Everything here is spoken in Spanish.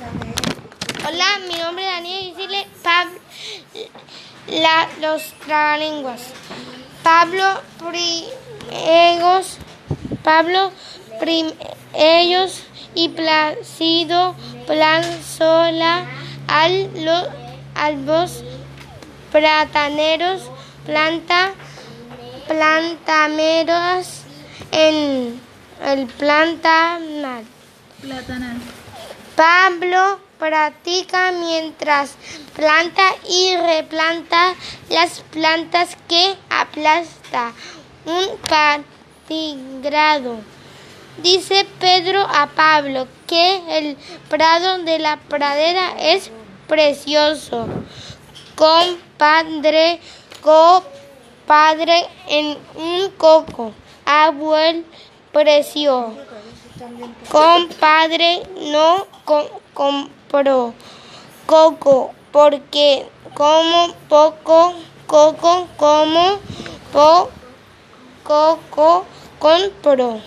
Hola, mi nombre es Daniel y decirle Pablo, los trabalenguas. Pablo Priegos, Pablo ellos y Placido Planzola, al, los albos plataneros, planta, plantameros en el plantanar. Platanar. Pablo practica mientras planta y replanta las plantas que aplasta. Un partigrado. Dice Pedro a Pablo que el prado de la pradera es precioso. Compadre, copadre en un coco. Abuel precio. Compadre no compró coco porque como poco coco como poco compró.